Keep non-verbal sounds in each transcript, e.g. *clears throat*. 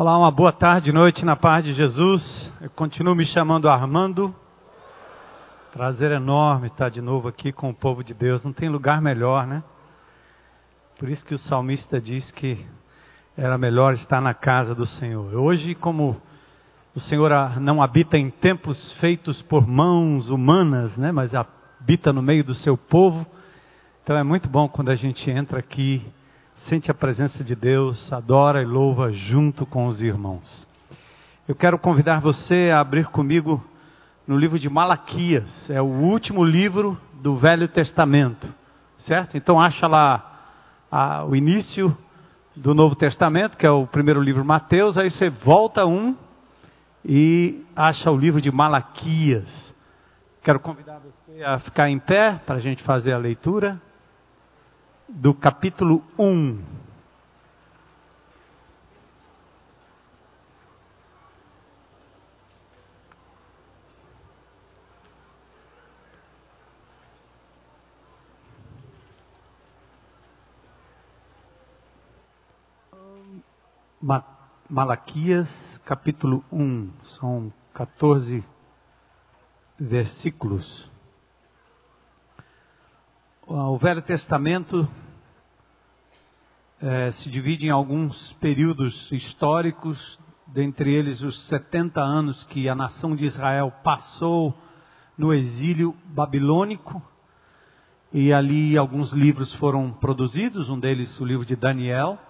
Olá, uma boa tarde, noite na paz de Jesus. Eu continuo me chamando Armando. Prazer enorme estar de novo aqui com o povo de Deus. Não tem lugar melhor, né? Por isso que o salmista diz que era melhor estar na casa do Senhor. Hoje, como o Senhor não habita em templos feitos por mãos humanas, né? Mas habita no meio do seu povo. Então é muito bom quando a gente entra aqui sente a presença de Deus, adora e louva junto com os irmãos. Eu quero convidar você a abrir comigo no livro de Malaquias, é o último livro do Velho Testamento, certo? Então acha lá a, o início do Novo Testamento, que é o primeiro livro Mateus, aí você volta um e acha o livro de Malaquias. Quero convidar você a ficar em pé para a gente fazer a leitura do capítulo 1. Malaquias, capítulo 1, são 14 versículos. O Velho Testamento é, se divide em alguns períodos históricos, dentre eles os 70 anos que a nação de Israel passou no exílio babilônico, e ali alguns livros foram produzidos, um deles o livro de Daniel,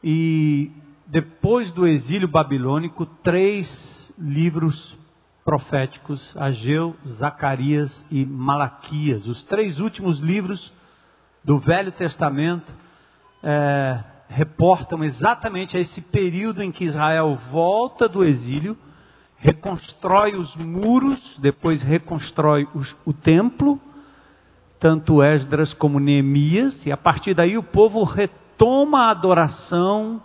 e depois do exílio babilônico, três livros proféticos, Ageu, Zacarias e Malaquias. Os três últimos livros do Velho Testamento é, reportam exatamente a esse período em que Israel volta do exílio, reconstrói os muros, depois reconstrói os, o templo, tanto Esdras como Neemias, e a partir daí o povo retoma a adoração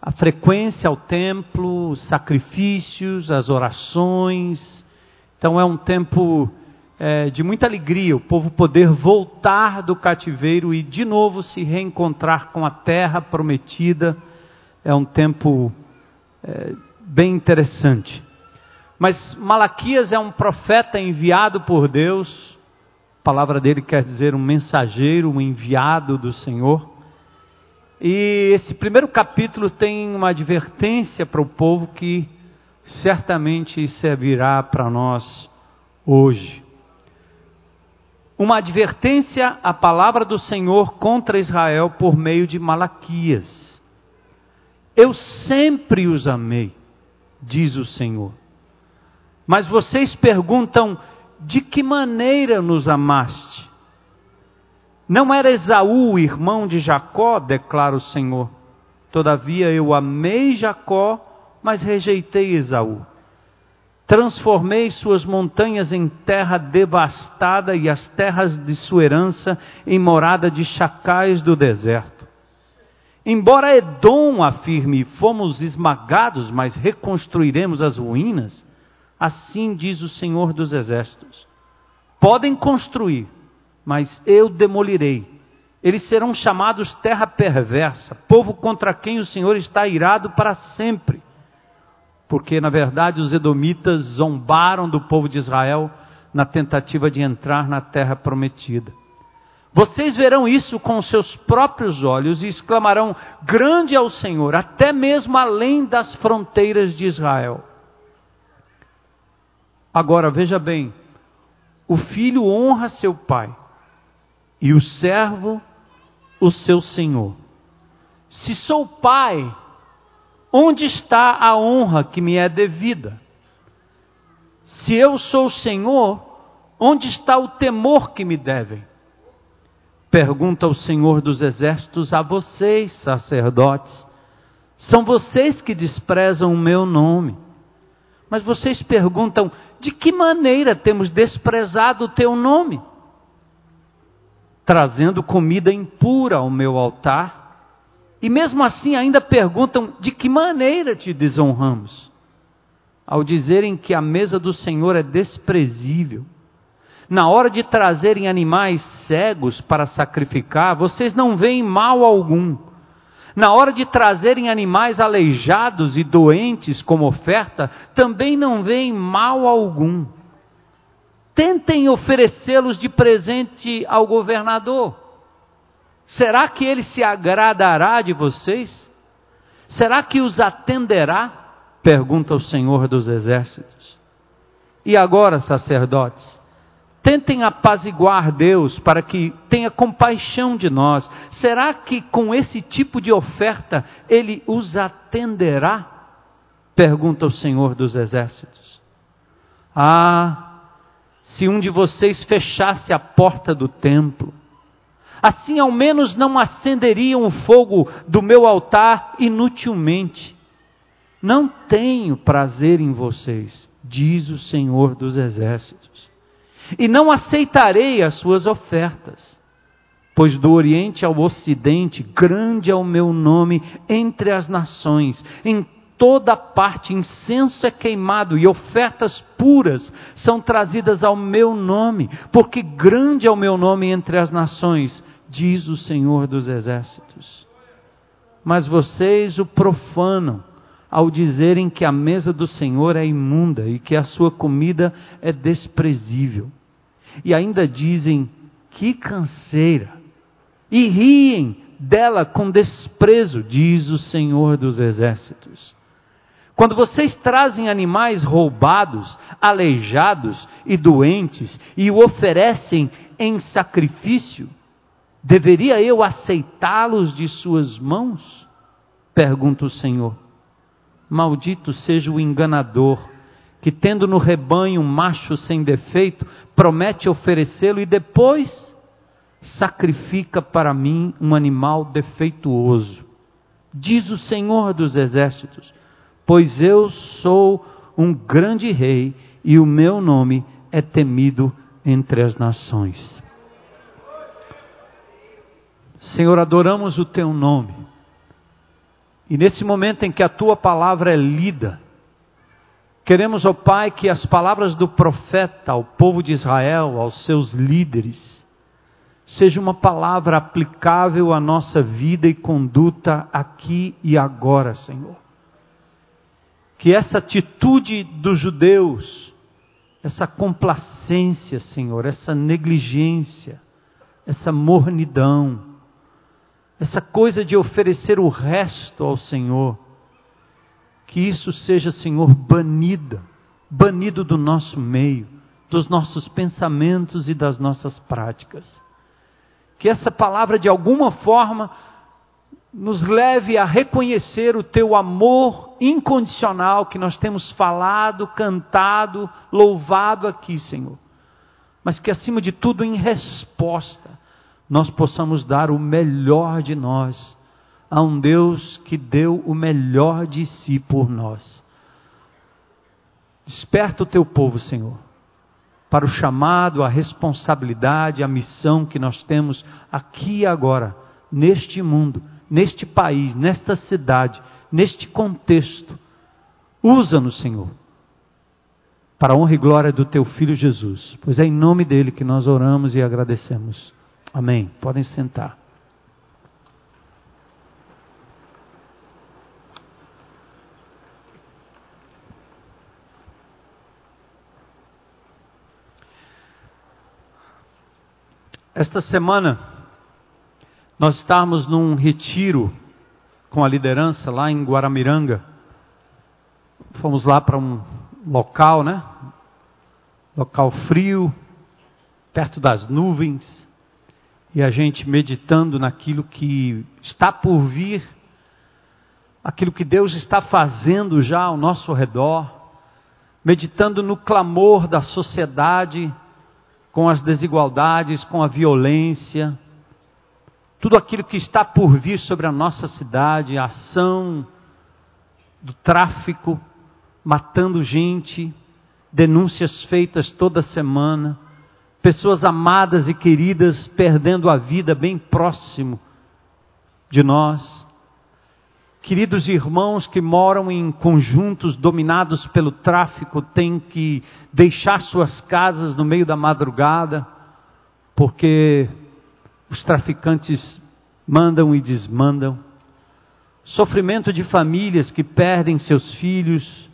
a frequência ao templo, os sacrifícios, as orações. Então é um tempo é, de muita alegria, o povo poder voltar do cativeiro e de novo se reencontrar com a terra prometida. É um tempo é, bem interessante. Mas Malaquias é um profeta enviado por Deus, a palavra dele quer dizer um mensageiro, um enviado do Senhor. E esse primeiro capítulo tem uma advertência para o povo que certamente servirá para nós hoje. Uma advertência à palavra do Senhor contra Israel por meio de Malaquias. Eu sempre os amei, diz o Senhor. Mas vocês perguntam: de que maneira nos amaste? Não era Esaú, irmão de Jacó, declara o Senhor. Todavia eu amei Jacó, mas rejeitei Esaú. Transformei suas montanhas em terra devastada e as terras de sua herança em morada de chacais do deserto. Embora Edom afirme, fomos esmagados, mas reconstruiremos as ruínas, assim diz o Senhor dos Exércitos. Podem construir, mas eu demolirei. Eles serão chamados terra perversa, povo contra quem o Senhor está irado para sempre. Porque, na verdade, os edomitas zombaram do povo de Israel na tentativa de entrar na terra prometida. Vocês verão isso com seus próprios olhos e exclamarão: Grande é o Senhor, até mesmo além das fronteiras de Israel. Agora veja bem: o filho honra seu pai e o servo o seu senhor. Se sou pai, onde está a honra que me é devida? Se eu sou senhor, onde está o temor que me devem? Pergunta o Senhor dos Exércitos a vocês, sacerdotes. São vocês que desprezam o meu nome. Mas vocês perguntam: de que maneira temos desprezado o teu nome? Trazendo comida impura ao meu altar, e mesmo assim ainda perguntam: de que maneira te desonramos? Ao dizerem que a mesa do Senhor é desprezível. Na hora de trazerem animais cegos para sacrificar, vocês não veem mal algum. Na hora de trazerem animais aleijados e doentes como oferta, também não veem mal algum. Tentem oferecê-los de presente ao governador. Será que ele se agradará de vocês? Será que os atenderá? Pergunta o Senhor dos Exércitos. E agora, sacerdotes, tentem apaziguar Deus para que tenha compaixão de nós. Será que com esse tipo de oferta ele os atenderá? Pergunta o Senhor dos Exércitos. Ah, se um de vocês fechasse a porta do templo, assim ao menos não acenderiam o fogo do meu altar inutilmente. Não tenho prazer em vocês, diz o Senhor dos Exércitos, e não aceitarei as suas ofertas, pois do Oriente ao Ocidente, grande é o meu nome entre as nações, em toda parte incenso é queimado e ofertas puras são trazidas ao meu nome, porque grande é o meu nome entre as nações, diz o Senhor dos Exércitos. Mas vocês o profanam ao dizerem que a mesa do Senhor é imunda e que a sua comida é desprezível. E ainda dizem: que canseira! E riem dela com desprezo, diz o Senhor dos Exércitos. Quando vocês trazem animais roubados, aleijados e doentes e o oferecem em sacrifício, deveria eu aceitá-los de suas mãos? Pergunta o Senhor. Maldito seja o enganador, que tendo no rebanho um macho sem defeito, promete oferecê-lo e depois sacrifica para mim um animal defeituoso. Diz o Senhor dos Exércitos: Pois eu sou um grande rei e o meu nome é temido entre as nações. Senhor, adoramos o teu nome e nesse momento em que a tua palavra é lida, queremos, ó Pai, que as palavras do profeta ao povo de Israel, aos seus líderes, seja uma palavra aplicável à nossa vida e conduta aqui e agora, Senhor. Que essa atitude dos judeus, essa complacência, Senhor, essa negligência, essa mornidão, essa coisa de oferecer o resto ao Senhor, que isso seja, Senhor, banida, banido do nosso meio, dos nossos pensamentos e das nossas práticas. Que essa palavra, de alguma forma, nos leve a reconhecer o teu amor incondicional que nós temos falado, cantado, louvado aqui, Senhor. Mas que, acima de tudo, em resposta, nós possamos dar o melhor de nós a um Deus que deu o melhor de si por nós. Desperta o teu povo, Senhor, para o chamado, a responsabilidade, a missão que nós temos aqui agora, neste mundo, neste país, nesta cidade, neste contexto. Usa-nos, Senhor, para a honra e glória do teu filho Jesus, pois é em nome dele que nós oramos e agradecemos. Amém. Podem sentar. Esta semana, nós estávamos num retiro com a liderança lá em Guaramiranga. Fomos lá para um local, né? Local frio, perto das nuvens e a gente meditando naquilo que está por vir, aquilo que Deus está fazendo já ao nosso redor, meditando no clamor da sociedade, com as desigualdades, com a violência, tudo aquilo que está por vir sobre a nossa cidade, a ação do tráfico, matando gente, denúncias feitas toda semana pessoas amadas e queridas perdendo a vida bem próximo de nós. Queridos irmãos que moram em conjuntos dominados pelo tráfico têm que deixar suas casas no meio da madrugada, porque os traficantes mandam e desmandam. sofrimento de famílias que perdem seus filhos,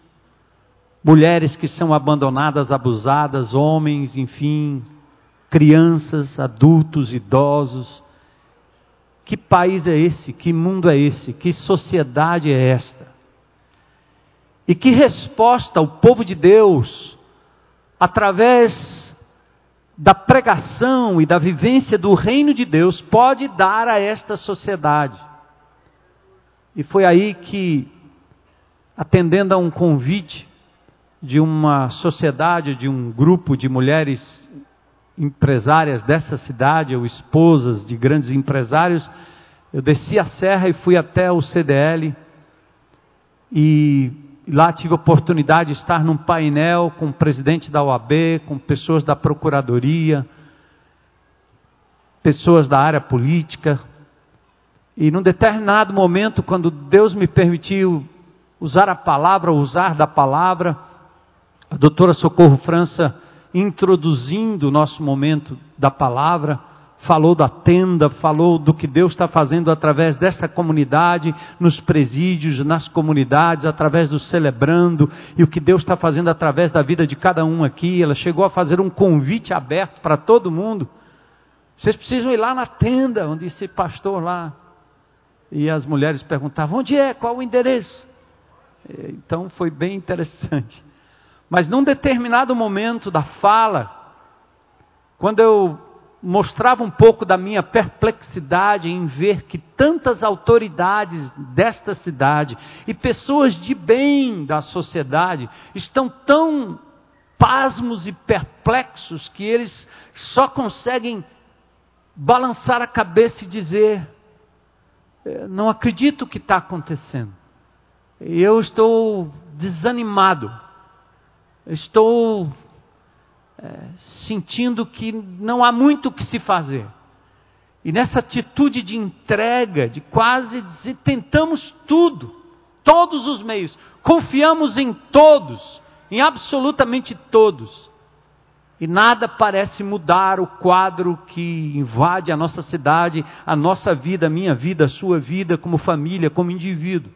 mulheres que são abandonadas, abusadas, homens, enfim, crianças, adultos, idosos. Que país é esse? Que mundo é esse? Que sociedade é esta? E que resposta o povo de Deus, através da pregação e da vivência do reino de Deus, pode dar a esta sociedade? E foi aí que, atendendo a um convite de uma sociedade, de um grupo de mulheres empresárias dessa cidade, ou esposas de grandes empresários, eu desci a serra e fui até o CDL e lá tive a oportunidade de estar num painel com o presidente da OAB, com pessoas da procuradoria, pessoas da área política. E num determinado momento, quando Deus me permitiu usar a palavra, usar da palavra, a doutora Socorro França introduzindo o nosso momento da palavra, falou da tenda, falou do que Deus está fazendo através dessa comunidade, nos presídios, nas comunidades, através do celebrando, e o que Deus está fazendo através da vida de cada um aqui. Ela chegou a fazer um convite aberto para todo mundo. Vocês precisam ir lá na tenda, onde esse pastor lá. E as mulheres perguntavam: onde é? Qual o endereço? Então foi bem interessante. Mas num determinado momento da fala, quando eu mostrava um pouco da minha perplexidade em ver que tantas autoridades desta cidade e pessoas de bem da sociedade estão tão pasmos e perplexos que eles só conseguem balançar a cabeça e dizer: é, Não acredito o que está acontecendo. Eu estou desanimado estou é, sentindo que não há muito o que se fazer. E nessa atitude de entrega, de quase dizer, tentamos tudo, todos os meios, confiamos em todos, em absolutamente todos. E nada parece mudar o quadro que invade a nossa cidade, a nossa vida, a minha vida, a sua vida, como família, como indivíduo.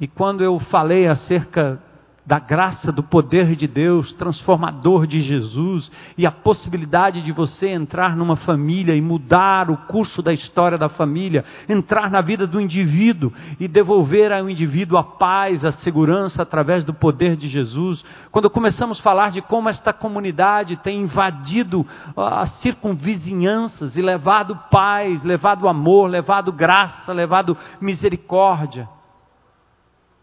E quando eu falei acerca da graça, do poder de Deus, transformador de Jesus, e a possibilidade de você entrar numa família e mudar o curso da história da família, entrar na vida do indivíduo e devolver ao indivíduo a paz, a segurança através do poder de Jesus. Quando começamos a falar de como esta comunidade tem invadido as circunvizinhanças e levado paz, levado amor, levado graça, levado misericórdia.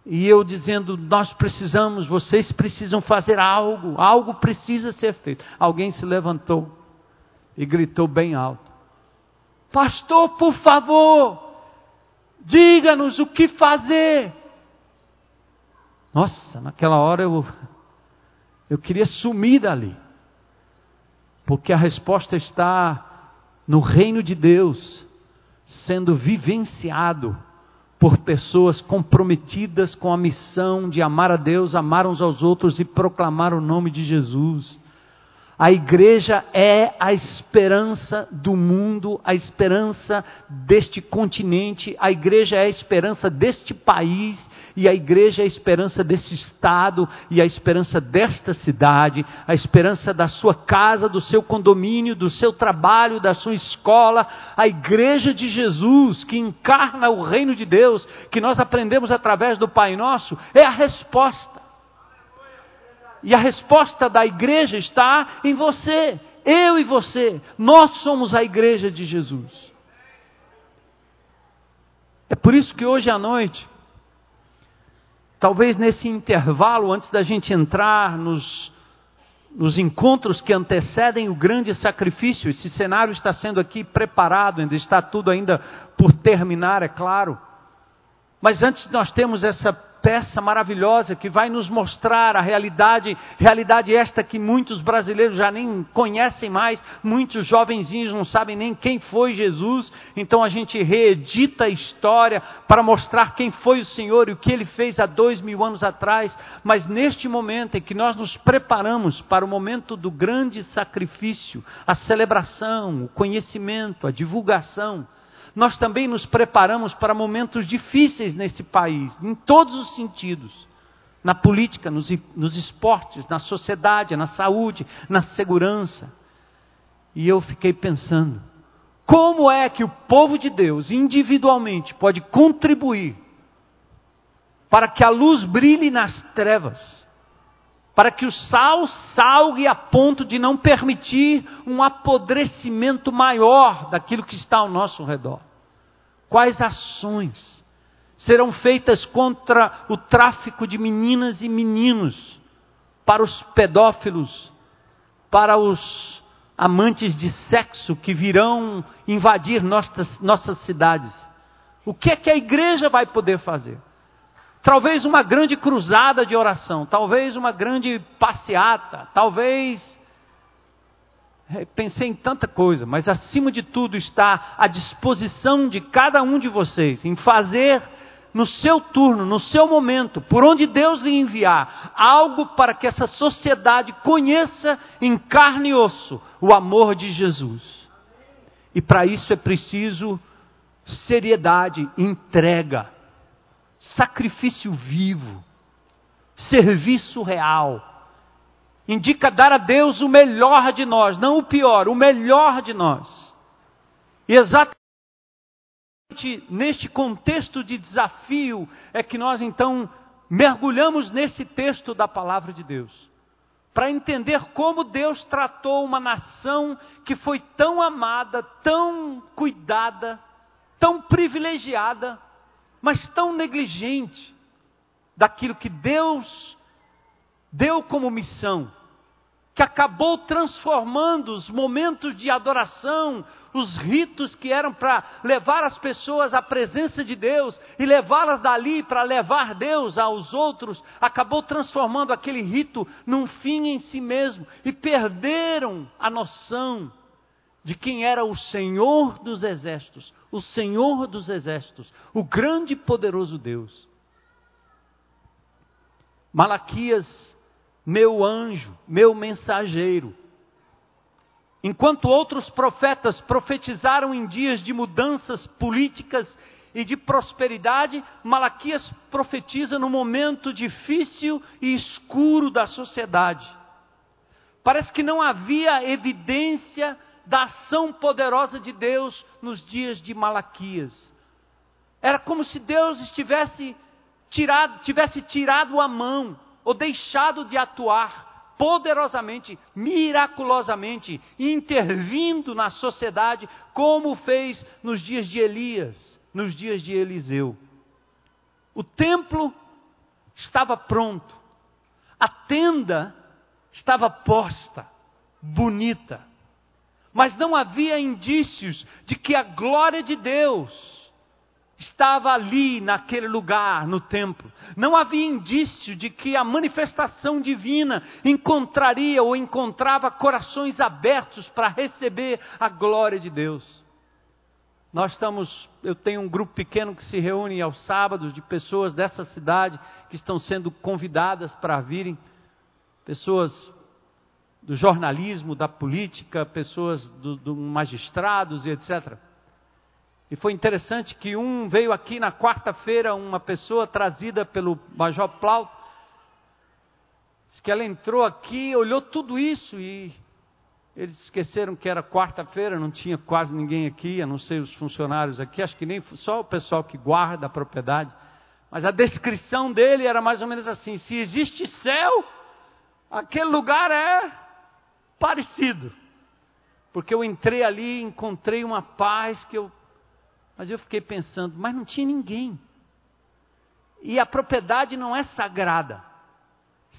E eu dizendo: Nós precisamos, vocês precisam fazer algo, algo precisa ser feito. Alguém se levantou e gritou bem alto: Pastor, por favor, diga-nos o que fazer. Nossa, naquela hora eu, eu queria sumir dali, porque a resposta está no reino de Deus sendo vivenciado por pessoas comprometidas com a missão de amar a Deus, amar uns aos outros e proclamar o nome de Jesus. A igreja é a esperança do mundo, a esperança deste continente, a igreja é a esperança deste país, e a igreja é a esperança desse estado, e a esperança desta cidade, a esperança da sua casa, do seu condomínio, do seu trabalho, da sua escola. A igreja de Jesus, que encarna o reino de Deus, que nós aprendemos através do Pai Nosso, é a resposta. E a resposta da igreja está em você, eu e você. Nós somos a igreja de Jesus. É por isso que hoje à noite, talvez nesse intervalo, antes da gente entrar nos, nos encontros que antecedem o grande sacrifício, esse cenário está sendo aqui preparado, ainda está tudo ainda por terminar, é claro. Mas antes nós temos essa peça maravilhosa que vai nos mostrar a realidade, realidade esta que muitos brasileiros já nem conhecem mais, muitos jovenzinhos não sabem nem quem foi Jesus, então a gente reedita a história para mostrar quem foi o Senhor e o que ele fez há dois mil anos atrás, mas neste momento em que nós nos preparamos para o momento do grande sacrifício, a celebração, o conhecimento, a divulgação, nós também nos preparamos para momentos difíceis nesse país, em todos os sentidos na política, nos, nos esportes, na sociedade, na saúde, na segurança. E eu fiquei pensando, como é que o povo de Deus, individualmente, pode contribuir para que a luz brilhe nas trevas? Para que o sal salgue a ponto de não permitir um apodrecimento maior daquilo que está ao nosso redor. Quais ações serão feitas contra o tráfico de meninas e meninos, para os pedófilos, para os amantes de sexo que virão invadir nossas, nossas cidades. O que é que a igreja vai poder fazer? Talvez uma grande cruzada de oração, talvez uma grande passeata, talvez. É, pensei em tanta coisa, mas acima de tudo está à disposição de cada um de vocês em fazer no seu turno, no seu momento, por onde Deus lhe enviar, algo para que essa sociedade conheça em carne e osso o amor de Jesus. E para isso é preciso seriedade, entrega, sacrifício vivo, serviço real. Indica dar a Deus o melhor de nós, não o pior, o melhor de nós. E exatamente neste contexto de desafio é que nós então mergulhamos nesse texto da palavra de Deus, para entender como Deus tratou uma nação que foi tão amada, tão cuidada, tão privilegiada, mas tão negligente daquilo que Deus deu como missão que acabou transformando os momentos de adoração, os ritos que eram para levar as pessoas à presença de Deus e levá-las dali para levar Deus aos outros, acabou transformando aquele rito num fim em si mesmo e perderam a noção de quem era o Senhor dos exércitos, o Senhor dos exércitos, o grande e poderoso Deus. Malaquias meu anjo, meu mensageiro. Enquanto outros profetas profetizaram em dias de mudanças políticas e de prosperidade, Malaquias profetiza no momento difícil e escuro da sociedade. Parece que não havia evidência da ação poderosa de Deus nos dias de Malaquias. Era como se Deus estivesse tirado, tivesse tirado a mão ou deixado de atuar poderosamente, miraculosamente, intervindo na sociedade, como fez nos dias de Elias, nos dias de Eliseu. O templo estava pronto, a tenda estava posta, bonita, mas não havia indícios de que a glória de Deus estava ali, naquele lugar, no templo. Não havia indício de que a manifestação divina encontraria ou encontrava corações abertos para receber a glória de Deus. Nós estamos, eu tenho um grupo pequeno que se reúne aos sábados de pessoas dessa cidade que estão sendo convidadas para virem, pessoas do jornalismo, da política, pessoas do, do magistrados e etc. E foi interessante que um veio aqui na quarta-feira, uma pessoa trazida pelo Major Plaut, disse que ela entrou aqui, olhou tudo isso e eles esqueceram que era quarta-feira, não tinha quase ninguém aqui, a não ser os funcionários aqui, acho que nem só o pessoal que guarda a propriedade. Mas a descrição dele era mais ou menos assim: se existe céu, aquele lugar é parecido. Porque eu entrei ali, encontrei uma paz que eu mas eu fiquei pensando, mas não tinha ninguém. E a propriedade não é sagrada.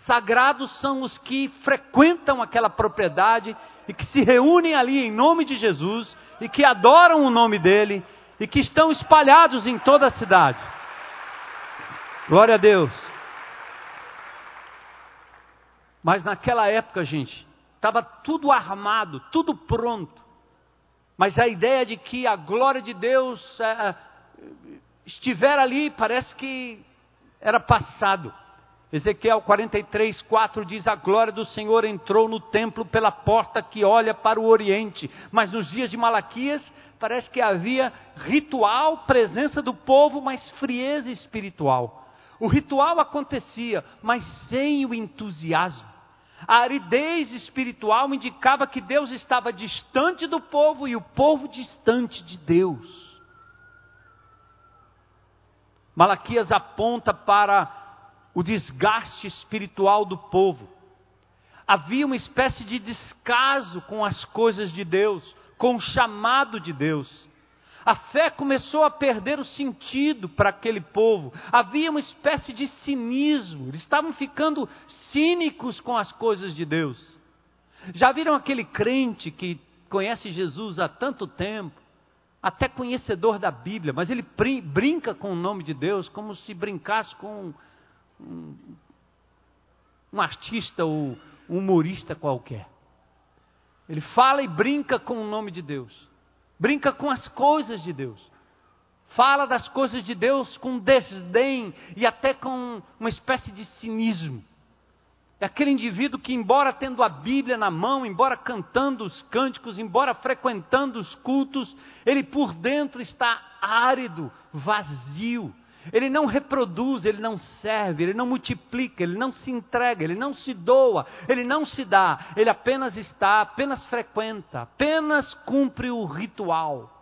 Sagrados são os que frequentam aquela propriedade e que se reúnem ali em nome de Jesus e que adoram o nome dele e que estão espalhados em toda a cidade. Glória a Deus. Mas naquela época, gente, estava tudo armado, tudo pronto. Mas a ideia de que a glória de Deus é, estiver ali parece que era passado. Ezequiel 43, 4 diz: A glória do Senhor entrou no templo pela porta que olha para o oriente. Mas nos dias de Malaquias, parece que havia ritual, presença do povo, mas frieza espiritual. O ritual acontecia, mas sem o entusiasmo. A aridez espiritual indicava que Deus estava distante do povo e o povo distante de Deus. Malaquias aponta para o desgaste espiritual do povo. Havia uma espécie de descaso com as coisas de Deus, com o chamado de Deus. A fé começou a perder o sentido para aquele povo. Havia uma espécie de cinismo. Eles estavam ficando cínicos com as coisas de Deus. Já viram aquele crente que conhece Jesus há tanto tempo, até conhecedor da Bíblia, mas ele brinca com o nome de Deus como se brincasse com um, um artista ou um humorista qualquer. Ele fala e brinca com o nome de Deus, brinca com as coisas de Deus, fala das coisas de Deus com desdém e até com uma espécie de cinismo. É aquele indivíduo que, embora tendo a Bíblia na mão, embora cantando os cânticos, embora frequentando os cultos, ele por dentro está árido, vazio, ele não reproduz, ele não serve, ele não multiplica, ele não se entrega, ele não se doa, ele não se dá, ele apenas está, apenas frequenta, apenas cumpre o ritual.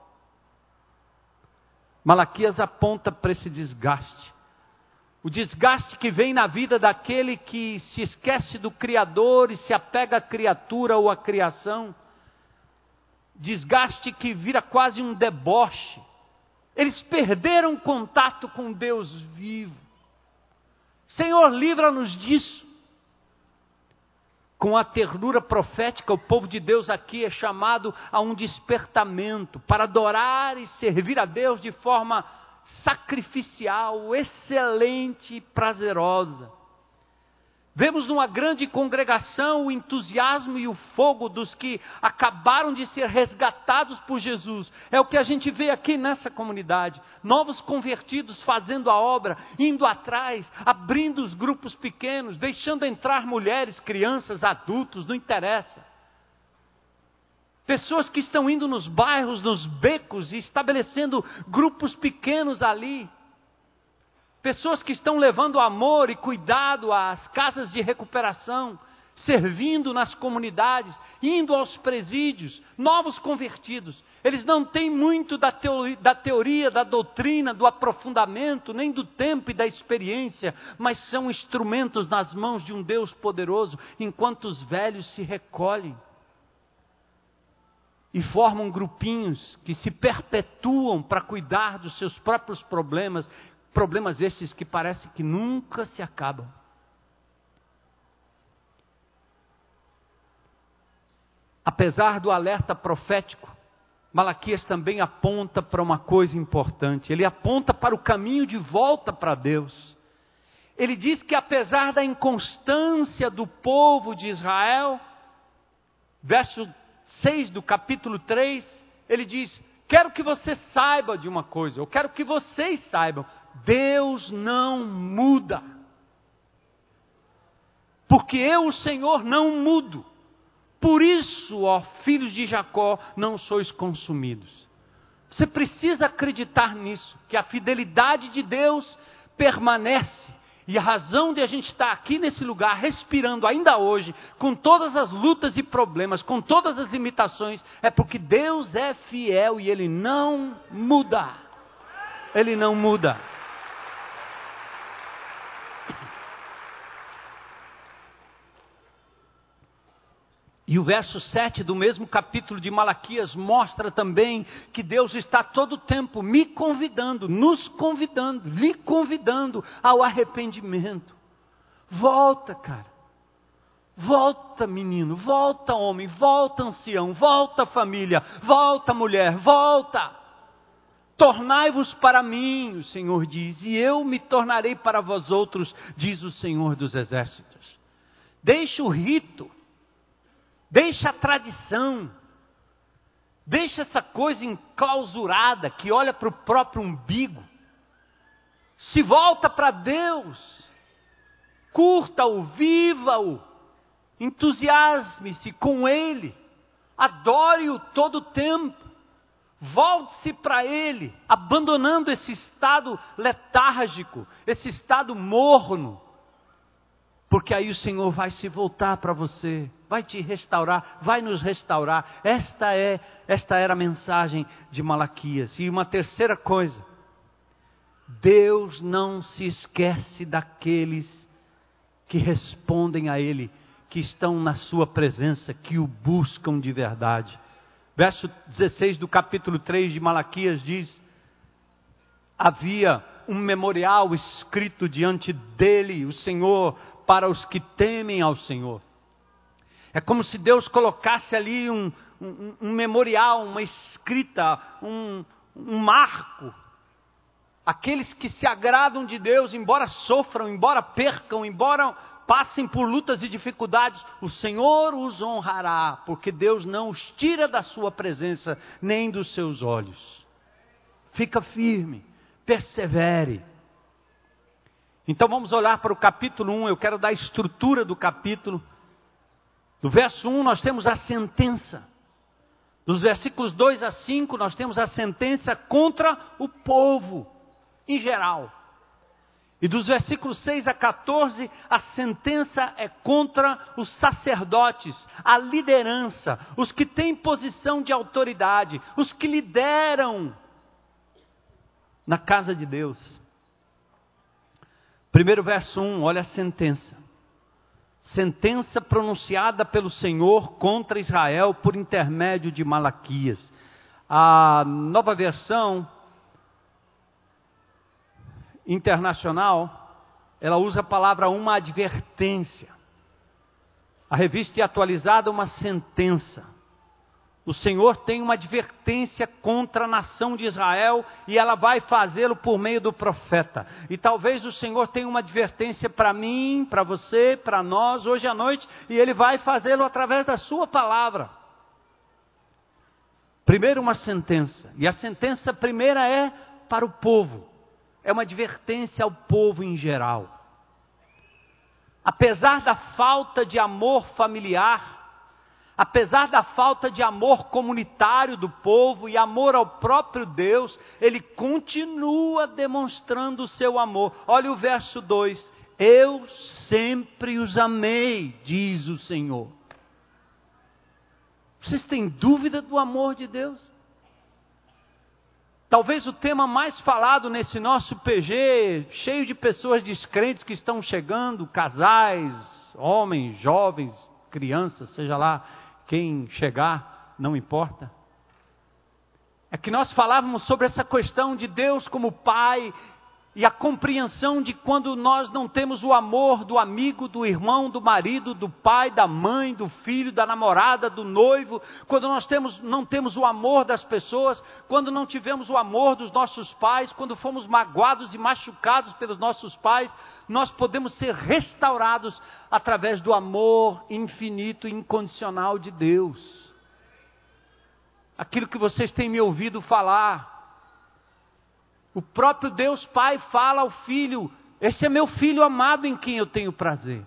Malaquias aponta para esse desgaste. O desgaste que vem na vida daquele que se esquece do Criador e se apega à criatura ou à criação. Desgaste que vira quase um deboche eles perderam contato com Deus vivo. Senhor, livra-nos disso. Com a ternura profética, o povo de Deus aqui é chamado a um despertamento para adorar e servir a Deus de forma sacrificial, excelente e prazerosa. Vemos numa grande congregação o entusiasmo e o fogo dos que acabaram de ser resgatados por Jesus. É o que a gente vê aqui nessa comunidade. Novos convertidos fazendo a obra, indo atrás, abrindo os grupos pequenos, deixando entrar mulheres, crianças, adultos, não interessa. Pessoas que estão indo nos bairros, nos becos e estabelecendo grupos pequenos ali pessoas que estão levando amor e cuidado às casas de recuperação, servindo nas comunidades, indo aos presídios, novos convertidos. Eles não têm muito da teoria, da teoria, da doutrina, do aprofundamento, nem do tempo e da experiência, mas são instrumentos nas mãos de um Deus poderoso, enquanto os velhos se recolhem e formam grupinhos que se perpetuam para cuidar dos seus próprios problemas, Problemas esses que parece que nunca se acabam. Apesar do alerta profético, Malaquias também aponta para uma coisa importante. Ele aponta para o caminho de volta para Deus. Ele diz que apesar da inconstância do povo de Israel, verso 6 do capítulo 3, ele diz: Quero que você saiba de uma coisa, eu quero que vocês saibam: Deus não muda. Porque eu, o Senhor, não mudo. Por isso, ó filhos de Jacó, não sois consumidos. Você precisa acreditar nisso, que a fidelidade de Deus permanece e a razão de a gente estar aqui nesse lugar, respirando ainda hoje, com todas as lutas e problemas, com todas as limitações, é porque Deus é fiel e Ele não muda. Ele não muda. E o verso 7 do mesmo capítulo de Malaquias mostra também que Deus está todo o tempo me convidando, nos convidando, lhe convidando ao arrependimento. Volta, cara. Volta, menino, volta, homem, volta, ancião, volta, família, volta, mulher, volta. Tornai-vos para mim, o Senhor diz, e eu me tornarei para vós outros, diz o Senhor dos exércitos. Deixa o rito Deixa a tradição. Deixa essa coisa enclausurada que olha para o próprio umbigo. Se volta para Deus. curta-o, viva-o, entusiasme-se com ele, adore-o todo o tempo. Volte-se para Ele, abandonando esse estado letárgico, esse estado morno, porque aí o Senhor vai se voltar para você, vai te restaurar, vai nos restaurar. Esta é, esta era a mensagem de Malaquias. E uma terceira coisa, Deus não se esquece daqueles que respondem a Ele, que estão na Sua presença, que o buscam de verdade. Verso 16 do capítulo 3 de Malaquias diz: Havia um memorial escrito diante dele, o Senhor, para os que temem ao Senhor. É como se Deus colocasse ali um, um, um memorial, uma escrita, um, um marco. Aqueles que se agradam de Deus, embora sofram, embora percam, embora passem por lutas e dificuldades, o Senhor os honrará, porque Deus não os tira da sua presença, nem dos seus olhos. Fica firme, persevere. Então vamos olhar para o capítulo 1, eu quero dar a estrutura do capítulo. Do verso 1 nós temos a sentença. Dos versículos 2 a 5 nós temos a sentença contra o povo em geral. E dos versículos 6 a 14, a sentença é contra os sacerdotes, a liderança, os que têm posição de autoridade, os que lideram na casa de Deus. Primeiro verso 1, olha a sentença. Sentença pronunciada pelo Senhor contra Israel por intermédio de Malaquias. A nova versão internacional, ela usa a palavra uma advertência. A revista é atualizada uma sentença. O Senhor tem uma advertência contra a nação de Israel e ela vai fazê-lo por meio do profeta. E talvez o Senhor tenha uma advertência para mim, para você, para nós hoje à noite, e ele vai fazê-lo através da sua palavra. Primeiro uma sentença, e a sentença primeira é para o povo é uma advertência ao povo em geral. Apesar da falta de amor familiar, apesar da falta de amor comunitário do povo e amor ao próprio Deus, ele continua demonstrando o seu amor. Olha o verso 2: Eu sempre os amei, diz o Senhor. Vocês têm dúvida do amor de Deus? Talvez o tema mais falado nesse nosso PG, cheio de pessoas descrentes que estão chegando, casais, homens, jovens, crianças, seja lá quem chegar, não importa. É que nós falávamos sobre essa questão de Deus como Pai e a compreensão de quando nós não temos o amor do amigo, do irmão, do marido, do pai, da mãe, do filho, da namorada, do noivo, quando nós temos, não temos o amor das pessoas, quando não tivemos o amor dos nossos pais, quando fomos magoados e machucados pelos nossos pais, nós podemos ser restaurados através do amor infinito e incondicional de Deus. Aquilo que vocês têm me ouvido falar, o próprio Deus Pai fala ao filho: Esse é meu filho amado em quem eu tenho prazer.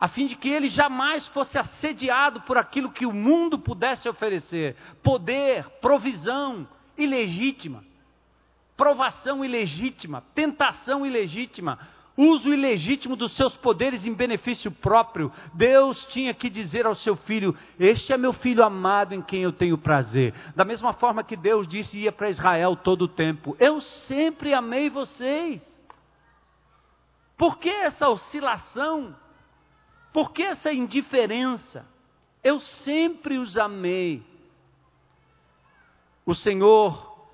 A fim de que ele jamais fosse assediado por aquilo que o mundo pudesse oferecer: poder, provisão ilegítima, provação ilegítima, tentação ilegítima, uso ilegítimo dos seus poderes em benefício próprio. Deus tinha que dizer ao seu filho: Este é meu filho amado em quem eu tenho prazer. Da mesma forma que Deus disse ia para Israel todo o tempo: Eu sempre amei vocês. Por que essa oscilação? Por que essa indiferença? Eu sempre os amei. O Senhor,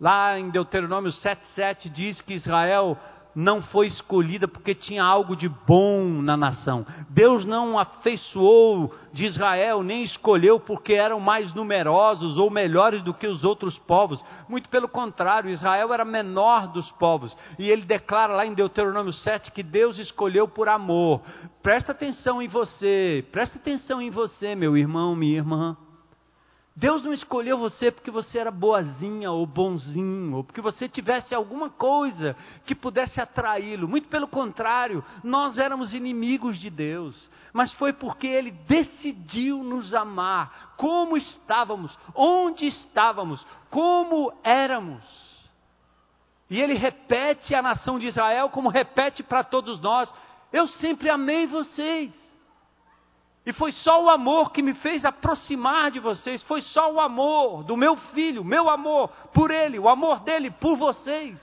lá em Deuteronômio 7,7, diz que Israel não foi escolhida porque tinha algo de bom na nação. Deus não afeiçoou de Israel, nem escolheu porque eram mais numerosos ou melhores do que os outros povos. Muito pelo contrário, Israel era menor dos povos. E ele declara lá em Deuteronômio 7 que Deus escolheu por amor. Presta atenção em você, presta atenção em você, meu irmão, minha irmã. Deus não escolheu você porque você era boazinha ou bonzinho, ou porque você tivesse alguma coisa que pudesse atraí-lo. Muito pelo contrário, nós éramos inimigos de Deus. Mas foi porque Ele decidiu nos amar, como estávamos, onde estávamos, como éramos. E Ele repete à nação de Israel, como repete para todos nós: Eu sempre amei vocês. E foi só o amor que me fez aproximar de vocês, foi só o amor do meu filho, meu amor por ele, o amor dele por vocês.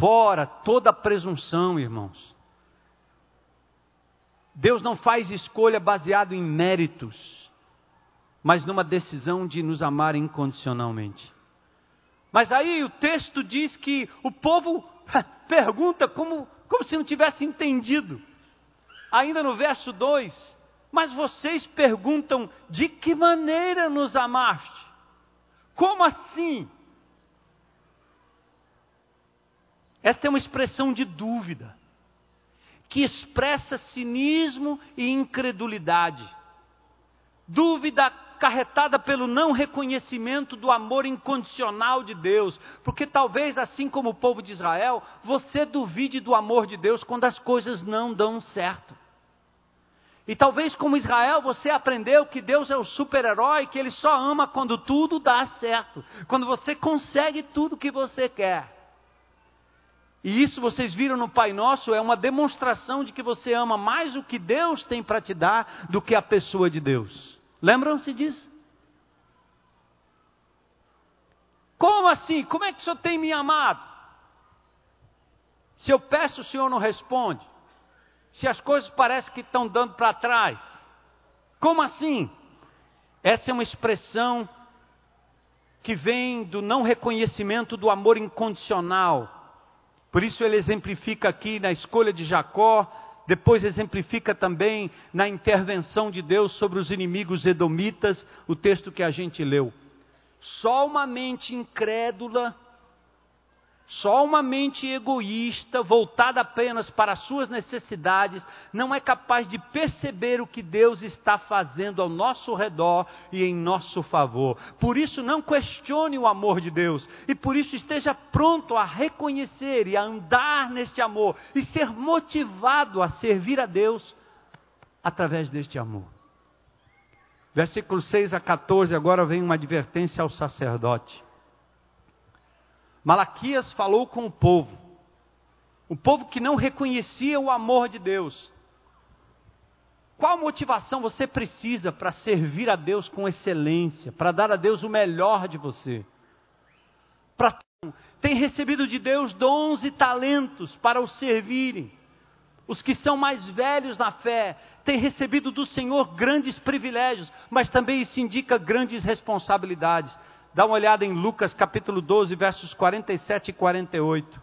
Fora toda presunção, irmãos. Deus não faz escolha baseado em méritos, mas numa decisão de nos amar incondicionalmente. Mas aí o texto diz que o povo *laughs* pergunta como, como se não tivesse entendido ainda no verso 2: Mas vocês perguntam: de que maneira nos amaste? Como assim? Esta é uma expressão de dúvida, que expressa cinismo e incredulidade. Dúvida acarretada pelo não reconhecimento do amor incondicional de Deus. Porque talvez, assim como o povo de Israel, você duvide do amor de Deus quando as coisas não dão certo. E talvez, como Israel, você aprendeu que Deus é o super-herói, que Ele só ama quando tudo dá certo, quando você consegue tudo que você quer. E isso vocês viram no Pai Nosso, é uma demonstração de que você ama mais o que Deus tem para te dar do que a pessoa de Deus. Lembram-se disso? Como assim? Como é que o Senhor tem me amado? Se eu peço, o Senhor não responde. Se as coisas parecem que estão dando para trás. Como assim? Essa é uma expressão que vem do não reconhecimento do amor incondicional. Por isso ele exemplifica aqui na escolha de Jacó depois exemplifica também na intervenção de Deus sobre os inimigos edomitas, o texto que a gente leu. Só uma mente incrédula só uma mente egoísta, voltada apenas para as suas necessidades, não é capaz de perceber o que Deus está fazendo ao nosso redor e em nosso favor. Por isso, não questione o amor de Deus e por isso esteja pronto a reconhecer e a andar neste amor e ser motivado a servir a Deus através deste amor. Versículos 6 a 14, agora vem uma advertência ao sacerdote. Malaquias falou com o povo, o povo que não reconhecia o amor de Deus. Qual motivação você precisa para servir a Deus com excelência, para dar a Deus o melhor de você? Tem recebido de Deus dons e talentos para o servirem. Os que são mais velhos na fé têm recebido do Senhor grandes privilégios, mas também isso indica grandes responsabilidades. Dá uma olhada em Lucas capítulo 12, versos 47 e 48.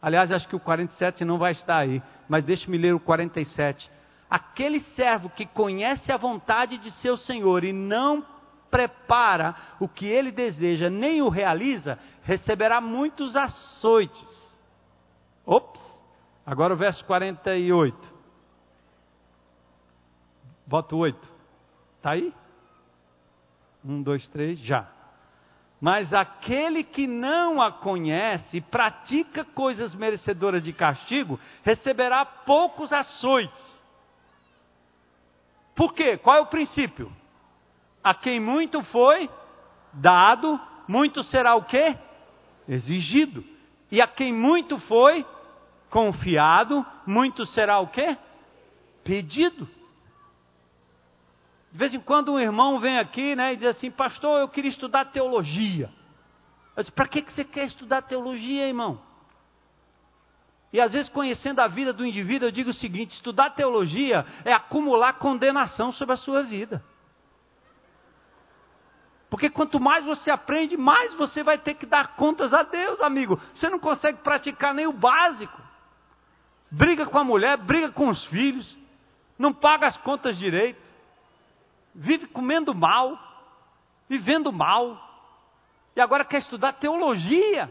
Aliás, acho que o 47 não vai estar aí, mas deixe-me ler o 47. Aquele servo que conhece a vontade de seu senhor e não prepara o que ele deseja, nem o realiza, receberá muitos açoites. Ops, agora o verso 48. Voto 8. Está aí? Um, dois, três, já. Mas aquele que não a conhece e pratica coisas merecedoras de castigo, receberá poucos açoites. Por quê? Qual é o princípio? A quem muito foi dado, muito será o quê? Exigido. E a quem muito foi confiado, muito será o quê? Pedido. De vez em quando um irmão vem aqui né, e diz assim, pastor, eu queria estudar teologia. Eu disse, para que, que você quer estudar teologia, irmão? E às vezes, conhecendo a vida do indivíduo, eu digo o seguinte: estudar teologia é acumular condenação sobre a sua vida. Porque quanto mais você aprende, mais você vai ter que dar contas a Deus, amigo. Você não consegue praticar nem o básico. Briga com a mulher, briga com os filhos, não paga as contas direito vive comendo mal, vivendo mal, e agora quer estudar teologia.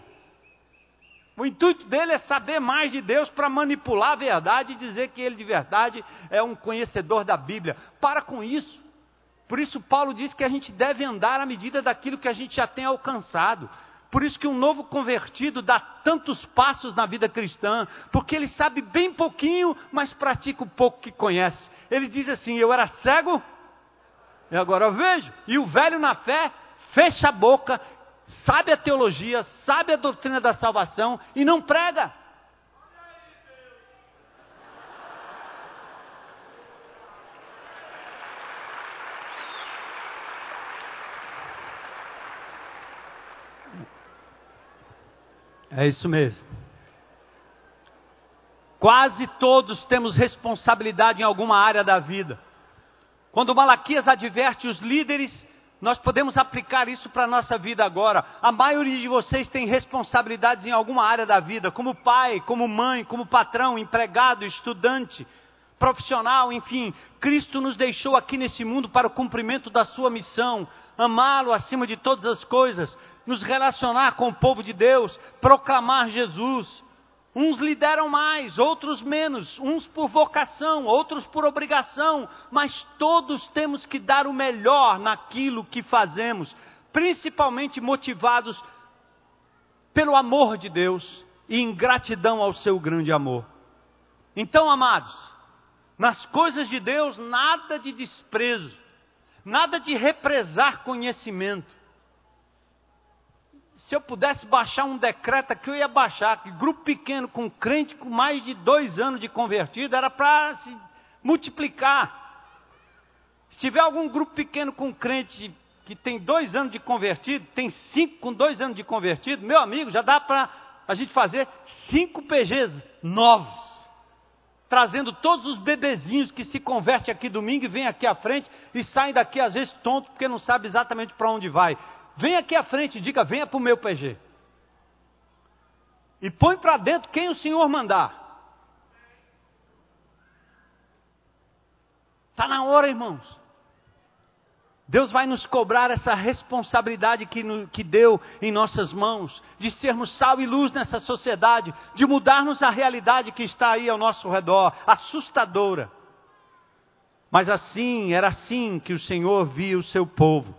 O intuito dele é saber mais de Deus para manipular a verdade e dizer que ele de verdade é um conhecedor da Bíblia. Para com isso. Por isso, Paulo diz que a gente deve andar à medida daquilo que a gente já tem alcançado. Por isso que um novo convertido dá tantos passos na vida cristã, porque ele sabe bem pouquinho, mas pratica o pouco que conhece. Ele diz assim: Eu era cego, e agora eu vejo. E o velho na fé fecha a boca, sabe a teologia, sabe a doutrina da salvação e não prega. É isso mesmo. Quase todos temos responsabilidade em alguma área da vida. Quando Malaquias adverte os líderes, nós podemos aplicar isso para a nossa vida agora. A maioria de vocês tem responsabilidades em alguma área da vida, como pai, como mãe, como patrão, empregado, estudante, profissional, enfim. Cristo nos deixou aqui nesse mundo para o cumprimento da sua missão, amá-lo acima de todas as coisas, nos relacionar com o povo de Deus, proclamar Jesus. Uns lideram mais, outros menos, uns por vocação, outros por obrigação, mas todos temos que dar o melhor naquilo que fazemos, principalmente motivados pelo amor de Deus e em gratidão ao seu grande amor. Então, amados, nas coisas de Deus, nada de desprezo, nada de represar conhecimento. Se eu pudesse baixar um decreto aqui, eu ia baixar. Que grupo pequeno com crente com mais de dois anos de convertido era para se multiplicar. Se tiver algum grupo pequeno com crente que tem dois anos de convertido, tem cinco com dois anos de convertido, meu amigo, já dá para a gente fazer cinco PGs novos trazendo todos os bebezinhos que se convertem aqui domingo e vêm aqui à frente e saem daqui às vezes tontos porque não sabe exatamente para onde vai. Vem aqui à frente e diga: venha para o meu PG. E põe para dentro quem o Senhor mandar. Está na hora, irmãos. Deus vai nos cobrar essa responsabilidade que, no, que deu em nossas mãos, de sermos sal e luz nessa sociedade, de mudarmos a realidade que está aí ao nosso redor, assustadora. Mas assim, era assim que o Senhor via o seu povo.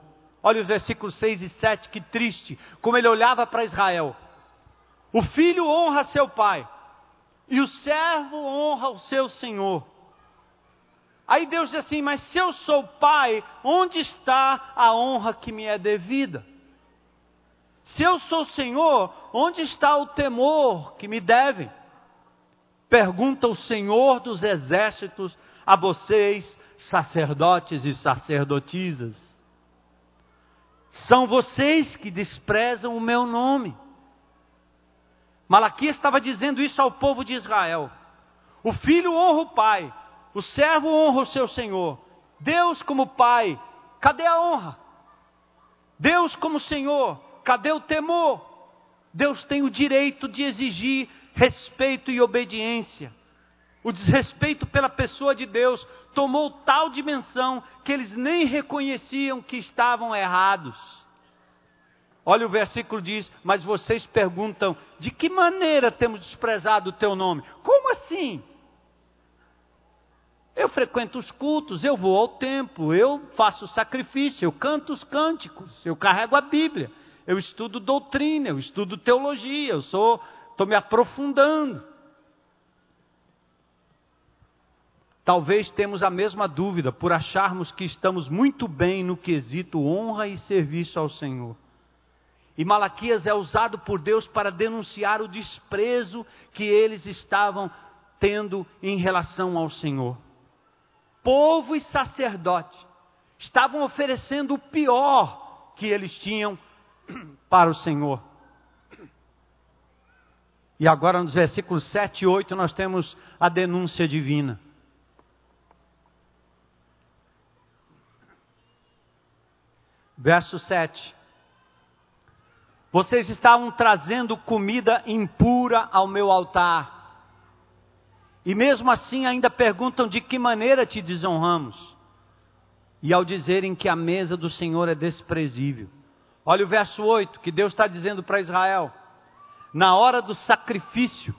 Olha os versículos 6 e 7, que triste, como ele olhava para Israel. O filho honra seu pai, e o servo honra o seu senhor. Aí Deus diz assim: Mas se eu sou pai, onde está a honra que me é devida? Se eu sou Senhor, onde está o temor que me devem? Pergunta o Senhor dos exércitos a vocês, sacerdotes e sacerdotisas. São vocês que desprezam o meu nome. Malaquias estava dizendo isso ao povo de Israel. O filho honra o pai, o servo honra o seu senhor. Deus como pai, cadê a honra? Deus como senhor, cadê o temor? Deus tem o direito de exigir respeito e obediência. O desrespeito pela pessoa de Deus tomou tal dimensão que eles nem reconheciam que estavam errados. Olha o versículo diz: Mas vocês perguntam, de que maneira temos desprezado o teu nome? Como assim? Eu frequento os cultos, eu vou ao templo, eu faço sacrifício, eu canto os cânticos, eu carrego a Bíblia, eu estudo doutrina, eu estudo teologia, eu sou, estou me aprofundando. Talvez temos a mesma dúvida por acharmos que estamos muito bem no quesito honra e serviço ao Senhor. E Malaquias é usado por Deus para denunciar o desprezo que eles estavam tendo em relação ao Senhor povo e sacerdote estavam oferecendo o pior que eles tinham *clears throat* para o Senhor. E agora nos versículos 7 e 8 nós temos a denúncia divina. Verso 7. Vocês estavam trazendo comida impura ao meu altar e mesmo assim ainda perguntam de que maneira te desonramos. E ao dizerem que a mesa do Senhor é desprezível. Olha o verso 8 que Deus está dizendo para Israel: na hora do sacrifício,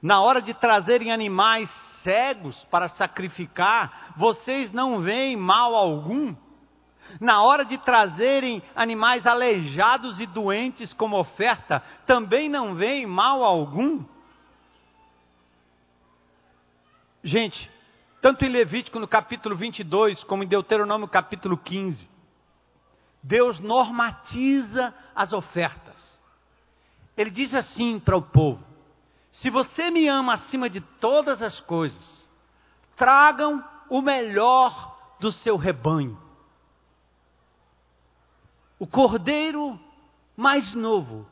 na hora de trazerem animais cegos para sacrificar, vocês não veem mal algum. Na hora de trazerem animais aleijados e doentes como oferta, também não vem mal algum? Gente, tanto em Levítico no capítulo 22, como em Deuteronômio capítulo 15, Deus normatiza as ofertas. Ele diz assim para o povo: Se você me ama acima de todas as coisas, tragam o melhor do seu rebanho. O cordeiro mais novo,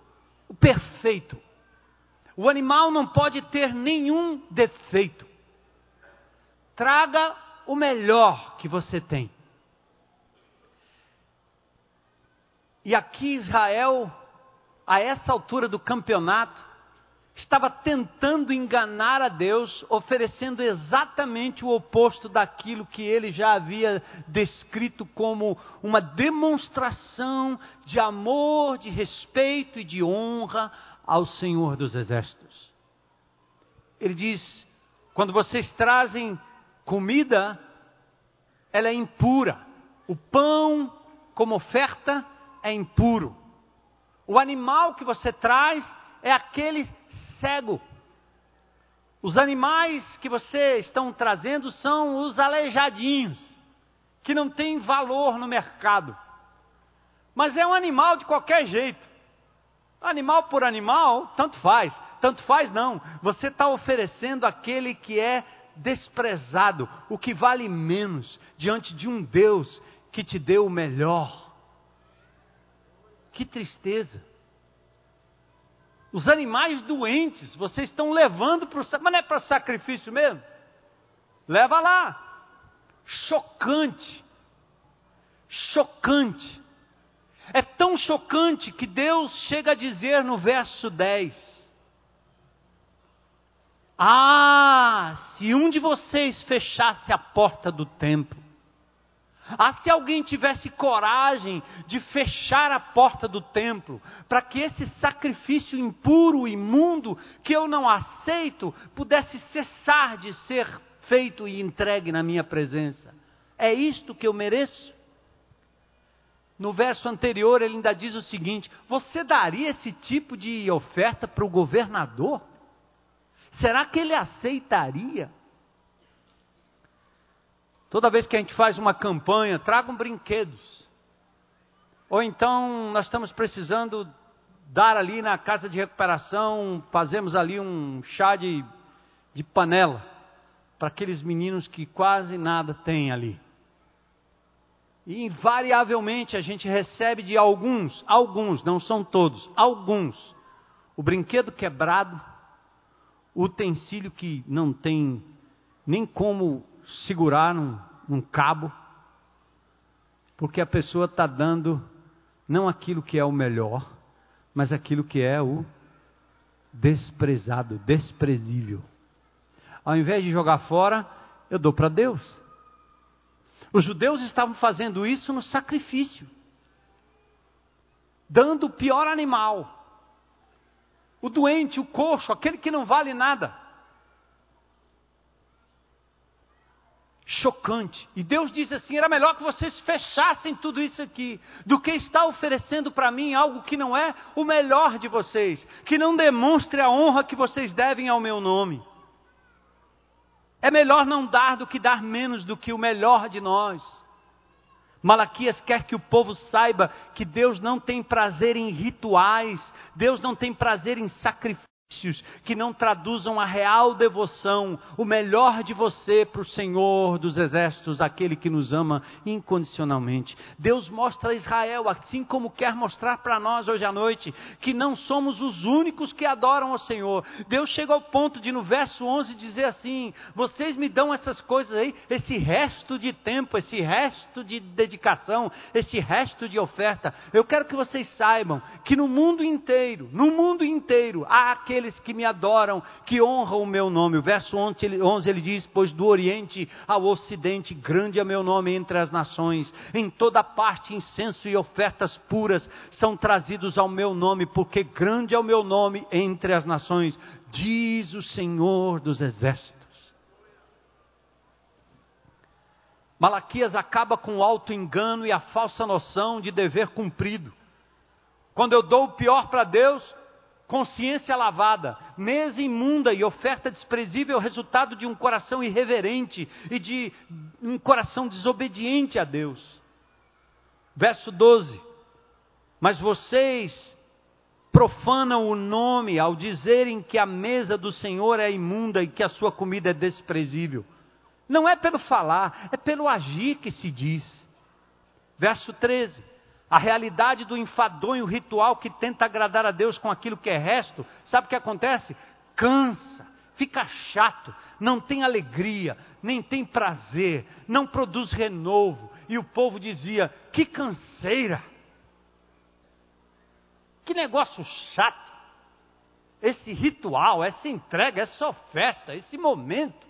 o perfeito. O animal não pode ter nenhum defeito. Traga o melhor que você tem. E aqui Israel, a essa altura do campeonato, estava tentando enganar a Deus, oferecendo exatamente o oposto daquilo que ele já havia descrito como uma demonstração de amor, de respeito e de honra ao Senhor dos Exércitos. Ele diz: quando vocês trazem comida, ela é impura. O pão, como oferta, é impuro. O animal que você traz é aquele cego. Os animais que você estão trazendo são os aleijadinhos, que não têm valor no mercado. Mas é um animal de qualquer jeito. Animal por animal, tanto faz. Tanto faz não. Você está oferecendo aquele que é desprezado, o que vale menos diante de um Deus que te deu o melhor. Que tristeza. Os animais doentes, vocês estão levando para o mas não é para sacrifício mesmo? Leva lá. Chocante. Chocante. É tão chocante que Deus chega a dizer no verso 10: ah, se um de vocês fechasse a porta do templo. Ah, se alguém tivesse coragem de fechar a porta do templo, para que esse sacrifício impuro, imundo, que eu não aceito, pudesse cessar de ser feito e entregue na minha presença. É isto que eu mereço? No verso anterior, ele ainda diz o seguinte: Você daria esse tipo de oferta para o governador? Será que ele aceitaria? Toda vez que a gente faz uma campanha, tragam brinquedos. Ou então nós estamos precisando dar ali na casa de recuperação, fazemos ali um chá de, de panela para aqueles meninos que quase nada têm ali. E invariavelmente a gente recebe de alguns, alguns, não são todos, alguns, o brinquedo quebrado, utensílio que não tem nem como segurar num, num cabo, porque a pessoa está dando não aquilo que é o melhor, mas aquilo que é o desprezado, desprezível. Ao invés de jogar fora, eu dou para Deus. Os judeus estavam fazendo isso no sacrifício, dando o pior animal o doente, o coxo, aquele que não vale nada. Chocante. E Deus diz assim: era melhor que vocês fechassem tudo isso aqui, do que estar oferecendo para mim algo que não é o melhor de vocês, que não demonstre a honra que vocês devem ao meu nome. É melhor não dar do que dar menos do que o melhor de nós. Malaquias quer que o povo saiba que Deus não tem prazer em rituais, Deus não tem prazer em sacrifícios que não traduzam a real devoção, o melhor de você para o Senhor dos exércitos, aquele que nos ama incondicionalmente. Deus mostra a Israel, assim como quer mostrar para nós hoje à noite, que não somos os únicos que adoram ao Senhor. Deus chega ao ponto de, no verso 11, dizer assim: Vocês me dão essas coisas aí, esse resto de tempo, esse resto de dedicação, esse resto de oferta. Eu quero que vocês saibam que no mundo inteiro, no mundo inteiro, há aquele aqueles que me adoram, que honram o meu nome. O verso 11 ele, 11 ele diz: Pois do Oriente ao Ocidente, grande é meu nome entre as nações. Em toda parte, incenso e ofertas puras são trazidos ao meu nome, porque grande é o meu nome entre as nações, diz o Senhor dos Exércitos. Malaquias acaba com o alto engano e a falsa noção de dever cumprido. Quando eu dou o pior para Deus, consciência lavada, mesa imunda e oferta desprezível, resultado de um coração irreverente e de um coração desobediente a Deus. Verso 12: Mas vocês profanam o nome ao dizerem que a mesa do Senhor é imunda e que a sua comida é desprezível. Não é pelo falar, é pelo agir que se diz. Verso 13. A realidade do enfadonho ritual que tenta agradar a Deus com aquilo que é resto, sabe o que acontece? Cansa, fica chato, não tem alegria, nem tem prazer, não produz renovo. E o povo dizia: que canseira, que negócio chato. Esse ritual, essa entrega, essa oferta, esse momento,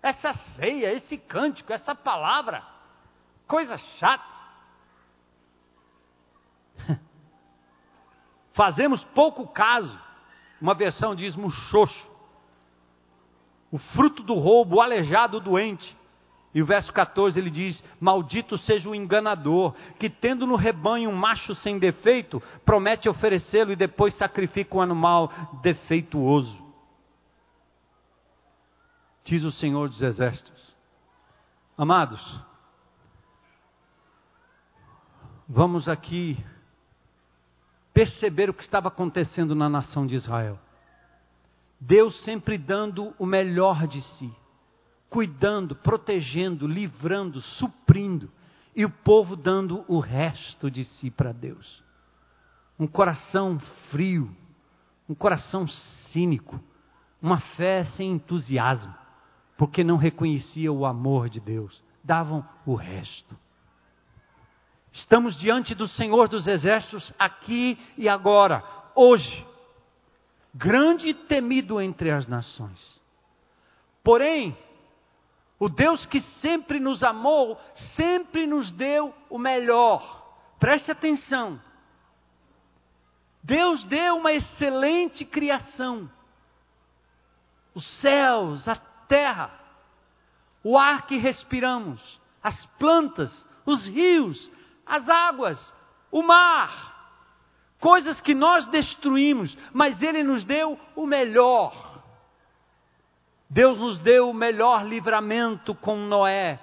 essa ceia, esse cântico, essa palavra, coisa chata. Fazemos pouco caso. Uma versão diz muxoxo. O fruto do roubo, o aleijado, o doente. E o verso 14 ele diz: Maldito seja o enganador, que tendo no rebanho um macho sem defeito, promete oferecê-lo e depois sacrifica um animal defeituoso. Diz o Senhor dos Exércitos. Amados, vamos aqui perceber o que estava acontecendo na nação de Israel. Deus sempre dando o melhor de si, cuidando, protegendo, livrando, suprindo, e o povo dando o resto de si para Deus. Um coração frio, um coração cínico, uma fé sem entusiasmo, porque não reconhecia o amor de Deus, davam o resto. Estamos diante do Senhor dos Exércitos aqui e agora, hoje. Grande e temido entre as nações. Porém, o Deus que sempre nos amou, sempre nos deu o melhor. Preste atenção. Deus deu uma excelente criação. Os céus, a terra, o ar que respiramos, as plantas, os rios, as águas, o mar, coisas que nós destruímos, mas Ele nos deu o melhor. Deus nos deu o melhor livramento com Noé,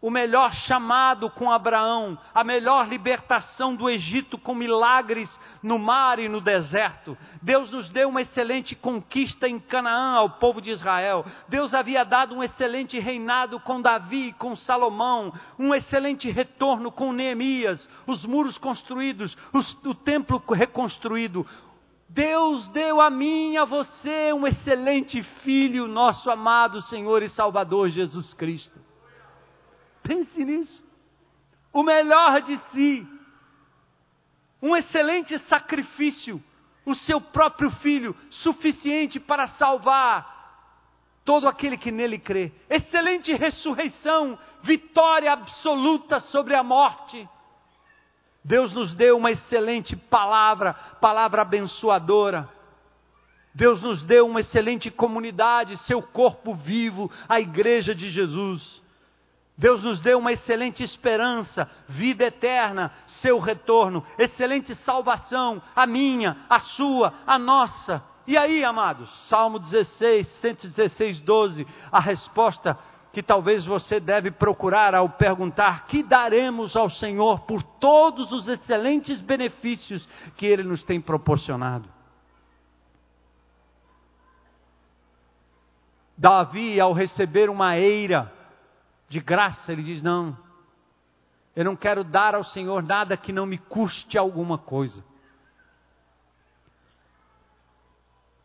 o melhor chamado com Abraão, a melhor libertação do Egito com milagres no mar e no deserto. Deus nos deu uma excelente conquista em Canaã ao povo de Israel. Deus havia dado um excelente reinado com Davi e com Salomão, um excelente retorno com Neemias, os muros construídos, os, o templo reconstruído. Deus deu a mim e a você um excelente filho, nosso amado Senhor e Salvador Jesus Cristo. Pense nisso. O melhor de si. Um excelente sacrifício. O seu próprio filho, suficiente para salvar todo aquele que nele crê. Excelente ressurreição, vitória absoluta sobre a morte. Deus nos deu uma excelente palavra, palavra abençoadora. Deus nos deu uma excelente comunidade, seu corpo vivo, a igreja de Jesus. Deus nos deu uma excelente esperança, vida eterna, seu retorno, excelente salvação, a minha, a sua, a nossa. E aí, amados, Salmo 16, 116, 12, a resposta que talvez você deve procurar ao perguntar: que daremos ao Senhor por todos os excelentes benefícios que Ele nos tem proporcionado? Davi, ao receber uma eira, de graça, ele diz: Não, eu não quero dar ao Senhor nada que não me custe alguma coisa.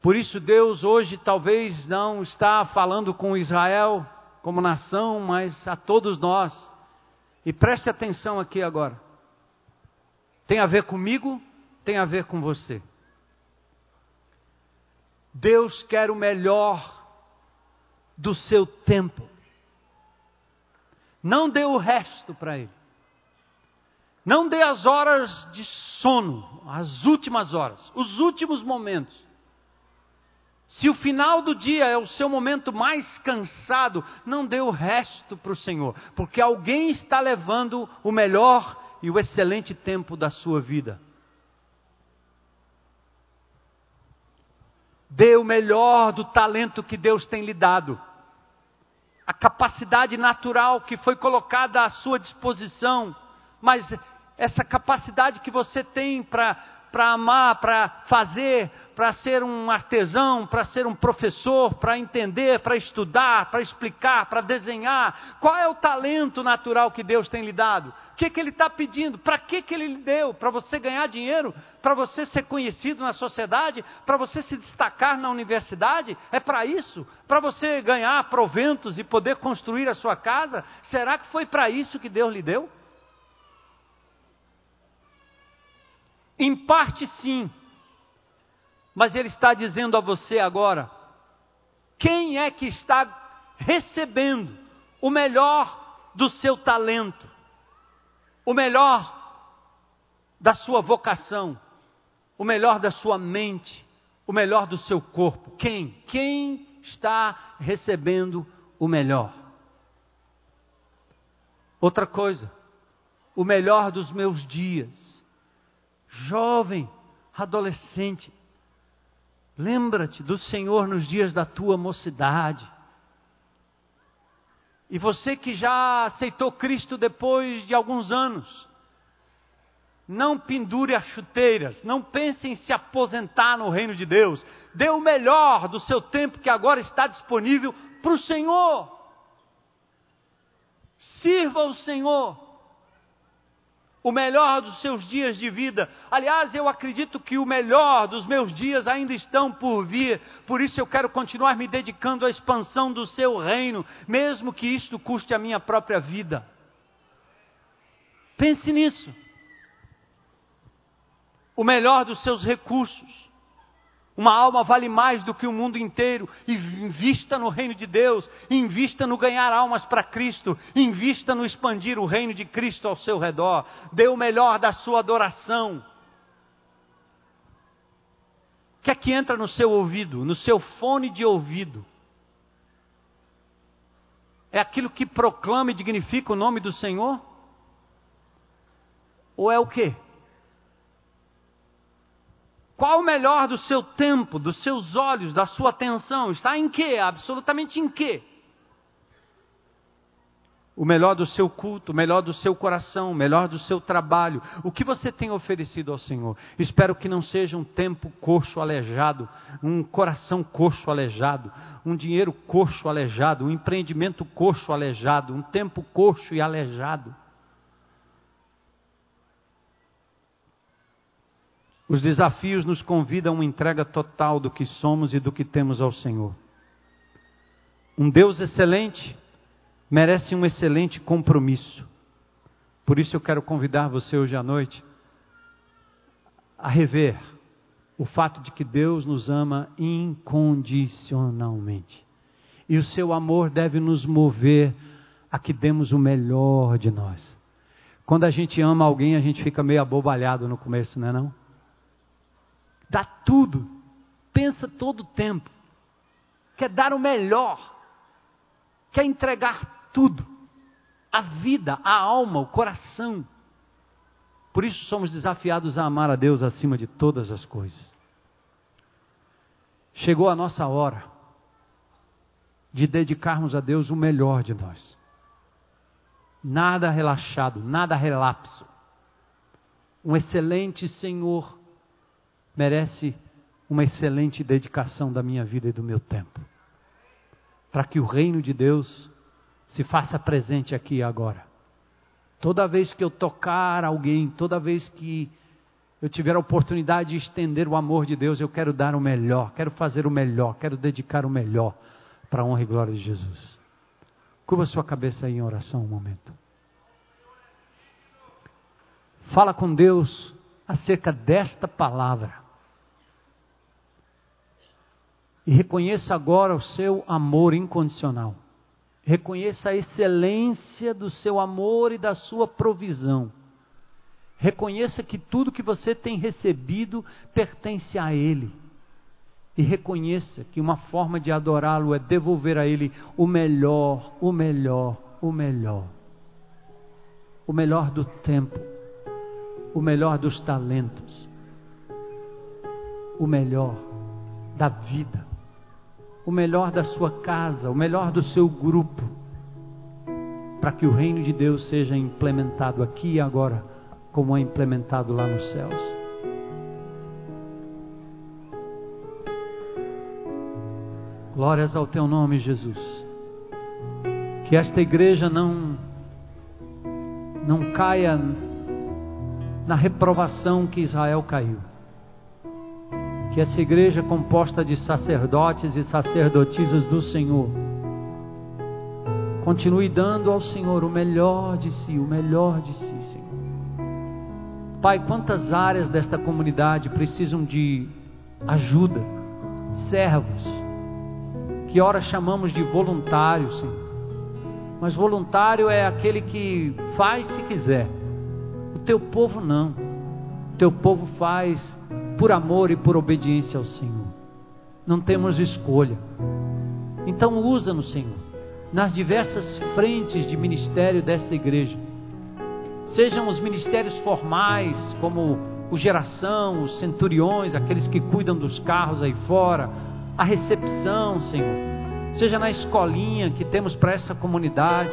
Por isso, Deus hoje talvez não está falando com Israel como nação, mas a todos nós. E preste atenção aqui agora. Tem a ver comigo, tem a ver com você. Deus quer o melhor do seu tempo. Não dê o resto para ele. Não dê as horas de sono, as últimas horas, os últimos momentos. Se o final do dia é o seu momento mais cansado, não dê o resto para o Senhor, porque alguém está levando o melhor e o excelente tempo da sua vida. Dê o melhor do talento que Deus tem lhe dado. A capacidade natural que foi colocada à sua disposição, mas essa capacidade que você tem para amar, para fazer, para ser um artesão, para ser um professor, para entender, para estudar, para explicar, para desenhar. Qual é o talento natural que Deus tem lhe dado? O que, que Ele está pedindo? Para que, que Ele lhe deu? Para você ganhar dinheiro? Para você ser conhecido na sociedade? Para você se destacar na universidade? É para isso? Para você ganhar proventos e poder construir a sua casa? Será que foi para isso que Deus lhe deu? Em parte sim. Mas ele está dizendo a você agora: quem é que está recebendo o melhor do seu talento, o melhor da sua vocação, o melhor da sua mente, o melhor do seu corpo? Quem? Quem está recebendo o melhor? Outra coisa, o melhor dos meus dias. Jovem, adolescente, Lembra-te do Senhor nos dias da tua mocidade. E você que já aceitou Cristo depois de alguns anos, não pendure as chuteiras, não pense em se aposentar no reino de Deus. Dê o melhor do seu tempo que agora está disponível para o Senhor. Sirva o Senhor o melhor dos seus dias de vida. Aliás, eu acredito que o melhor dos meus dias ainda estão por vir, por isso eu quero continuar me dedicando à expansão do seu reino, mesmo que isto custe a minha própria vida. Pense nisso. O melhor dos seus recursos. Uma alma vale mais do que o mundo inteiro. Invista no reino de Deus, invista no ganhar almas para Cristo, invista no expandir o reino de Cristo ao seu redor. Dê o melhor da sua adoração. O que é que entra no seu ouvido, no seu fone de ouvido? É aquilo que proclama e dignifica o nome do Senhor? Ou é o quê? Qual o melhor do seu tempo, dos seus olhos, da sua atenção? Está em quê? Absolutamente em quê? O melhor do seu culto, o melhor do seu coração, o melhor do seu trabalho. O que você tem oferecido ao Senhor? Espero que não seja um tempo coxo aleijado, um coração coxo aleijado, um dinheiro coxo aleijado, um empreendimento coxo aleijado, um tempo coxo e aleijado. Os desafios nos convidam a uma entrega total do que somos e do que temos ao Senhor. Um Deus excelente merece um excelente compromisso. Por isso eu quero convidar você hoje à noite a rever o fato de que Deus nos ama incondicionalmente. E o seu amor deve nos mover a que demos o melhor de nós. Quando a gente ama alguém, a gente fica meio abobalhado no começo, não é não? Dá tudo, pensa todo o tempo, quer dar o melhor, quer entregar tudo, a vida, a alma, o coração. Por isso somos desafiados a amar a Deus acima de todas as coisas. Chegou a nossa hora de dedicarmos a Deus o melhor de nós. Nada relaxado, nada relapso. Um excelente Senhor merece uma excelente dedicação da minha vida e do meu tempo. Para que o reino de Deus se faça presente aqui e agora. Toda vez que eu tocar alguém, toda vez que eu tiver a oportunidade de estender o amor de Deus, eu quero dar o melhor, quero fazer o melhor, quero dedicar o melhor para a honra e glória de Jesus. Curva sua cabeça aí em oração um momento. Fala com Deus acerca desta palavra. E reconheça agora o seu amor incondicional. Reconheça a excelência do seu amor e da sua provisão. Reconheça que tudo que você tem recebido pertence a Ele. E reconheça que uma forma de adorá-lo é devolver a Ele o melhor, o melhor, o melhor. O melhor do tempo, o melhor dos talentos, o melhor da vida, o melhor da sua casa, o melhor do seu grupo, para que o reino de Deus seja implementado aqui e agora, como é implementado lá nos céus. Glórias ao teu nome, Jesus. Que esta igreja não não caia na reprovação que Israel caiu. Que essa igreja composta de sacerdotes e sacerdotisas do Senhor continue dando ao Senhor o melhor de si, o melhor de si, Senhor. Pai, quantas áreas desta comunidade precisam de ajuda, servos, que ora chamamos de voluntário, Senhor. Mas voluntário é aquele que faz se quiser. Teu povo não. Teu povo faz por amor e por obediência ao Senhor. Não temos escolha. Então usa-nos, Senhor, nas diversas frentes de ministério desta igreja. Sejam os ministérios formais, como o geração, os centuriões, aqueles que cuidam dos carros aí fora, a recepção, Senhor. Seja na escolinha que temos para essa comunidade,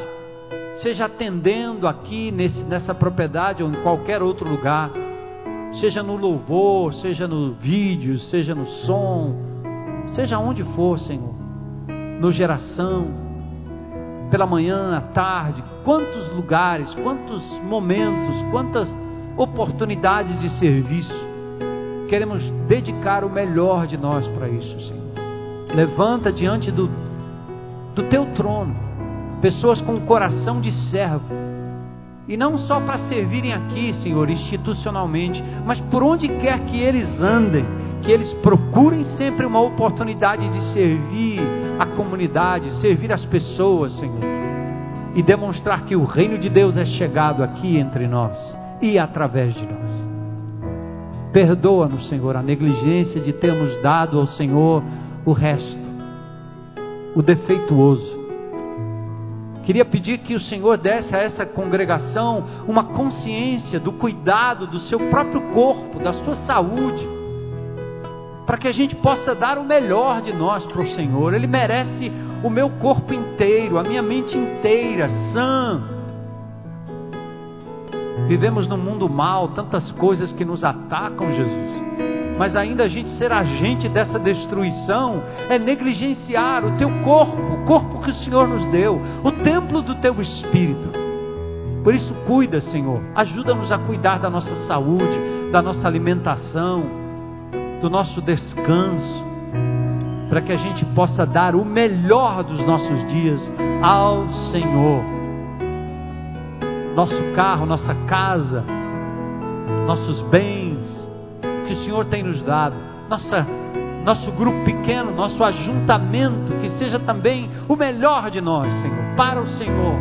seja atendendo aqui nesse, nessa propriedade ou em qualquer outro lugar, seja no louvor, seja no vídeo, seja no som, seja onde for, Senhor, no geração, pela manhã, à tarde, quantos lugares, quantos momentos, quantas oportunidades de serviço. Queremos dedicar o melhor de nós para isso, Senhor. Levanta diante do, do teu trono pessoas com coração de servo. E não só para servirem aqui, Senhor, institucionalmente, mas por onde quer que eles andem, que eles procurem sempre uma oportunidade de servir a comunidade, servir as pessoas, Senhor, e demonstrar que o reino de Deus é chegado aqui entre nós e através de nós. Perdoa-nos, Senhor, a negligência de termos dado ao Senhor o resto, o defeituoso. Queria pedir que o Senhor desse a essa congregação uma consciência do cuidado do seu próprio corpo, da sua saúde, para que a gente possa dar o melhor de nós para o Senhor. Ele merece o meu corpo inteiro, a minha mente inteira, sã. Vivemos num mundo mal, tantas coisas que nos atacam, Jesus mas ainda a gente ser agente dessa destruição é negligenciar o teu corpo, o corpo que o Senhor nos deu, o templo do teu espírito. Por isso, cuida, Senhor, ajuda-nos a cuidar da nossa saúde, da nossa alimentação, do nosso descanso, para que a gente possa dar o melhor dos nossos dias ao Senhor. Nosso carro, nossa casa, nossos bens, que o Senhor tem nos dado, nossa, nosso grupo pequeno, nosso ajuntamento, que seja também o melhor de nós, Senhor, para o Senhor,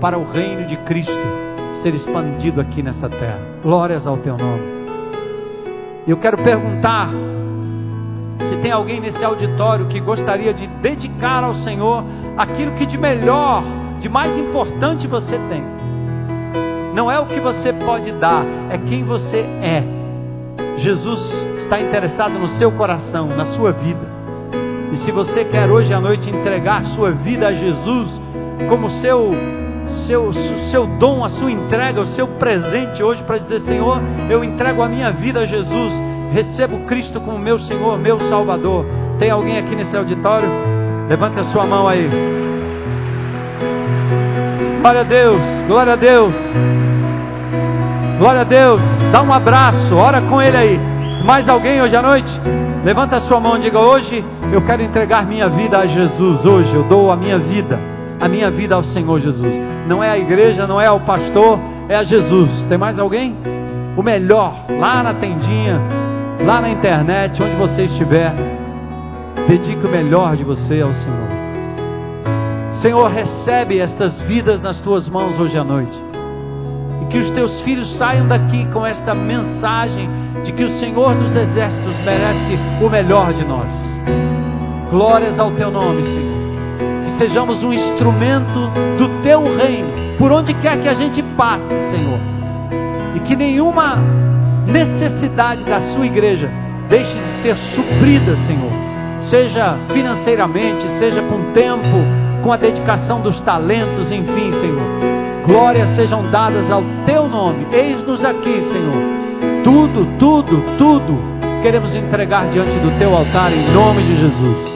para o reino de Cristo ser expandido aqui nessa terra. Glórias ao teu nome. Eu quero perguntar se tem alguém nesse auditório que gostaria de dedicar ao Senhor aquilo que de melhor, de mais importante você tem. Não é o que você pode dar, é quem você é. Jesus está interessado no seu coração, na sua vida. E se você quer hoje à noite entregar sua vida a Jesus como seu seu seu dom, a sua entrega, o seu presente hoje para dizer, Senhor, eu entrego a minha vida a Jesus, recebo Cristo como meu Senhor, meu Salvador. Tem alguém aqui nesse auditório? Levante a sua mão aí. Glória a Deus, glória a Deus. Glória a Deus. Dá um abraço, ora com ele aí. Mais alguém hoje à noite? Levanta a sua mão e diga: Hoje eu quero entregar minha vida a Jesus. Hoje eu dou a minha vida, a minha vida ao Senhor Jesus. Não é a igreja, não é ao pastor, é a Jesus. Tem mais alguém? O melhor, lá na tendinha, lá na internet, onde você estiver. Dedique o melhor de você ao Senhor. Senhor, recebe estas vidas nas tuas mãos hoje à noite. E que os teus filhos saiam daqui com esta mensagem de que o Senhor dos Exércitos merece o melhor de nós. Glórias ao teu nome, Senhor. Que sejamos um instrumento do teu reino, por onde quer que a gente passe, Senhor. E que nenhuma necessidade da sua igreja deixe de ser suprida, Senhor. Seja financeiramente, seja com tempo, com a dedicação dos talentos, enfim, Senhor. Glórias sejam dadas ao teu nome. Eis-nos aqui, Senhor. Tudo, tudo, tudo queremos entregar diante do teu altar em nome de Jesus.